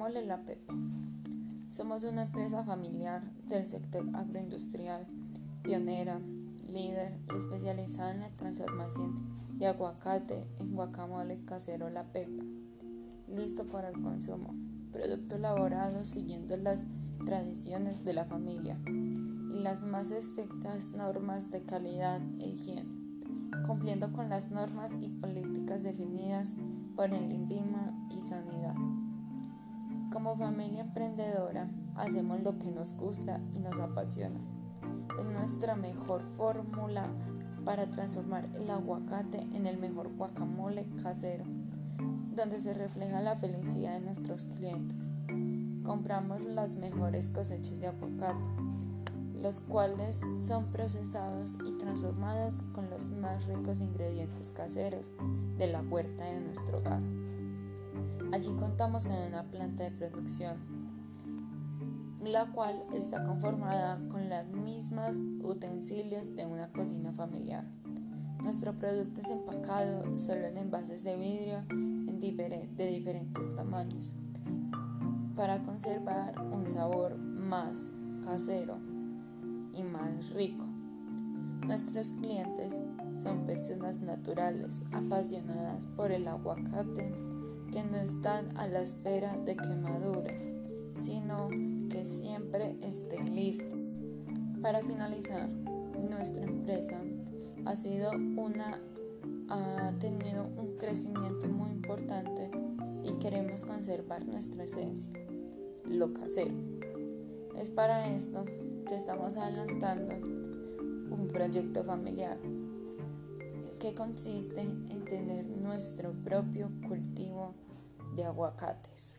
Guacamole La Pepa. Somos una empresa familiar del sector agroindustrial, pionera, líder especializada en la transformación de aguacate en guacamole casero La Pepa, listo para el consumo, producto elaborado siguiendo las tradiciones de la familia y las más estrictas normas de calidad e higiene, cumpliendo con las normas y políticas definidas por el INVIMA y Sanidad. Como familia emprendedora, hacemos lo que nos gusta y nos apasiona. Es nuestra mejor fórmula para transformar el aguacate en el mejor guacamole casero, donde se refleja la felicidad de nuestros clientes. Compramos las mejores cosechas de aguacate, los cuales son procesados y transformados con los más ricos ingredientes caseros de la huerta de nuestro hogar. Allí contamos con una planta de producción, la cual está conformada con las mismas utensilios de una cocina familiar. Nuestro producto es empacado solo en envases de vidrio de diferentes tamaños para conservar un sabor más casero y más rico. Nuestros clientes son personas naturales, apasionadas por el aguacate que no están a la espera de que madure, sino que siempre estén listos. Para finalizar, nuestra empresa ha sido una ha tenido un crecimiento muy importante y queremos conservar nuestra esencia, lo casero. Es para esto que estamos adelantando un proyecto familiar que consiste en tener nuestro propio cultivo de aguacates.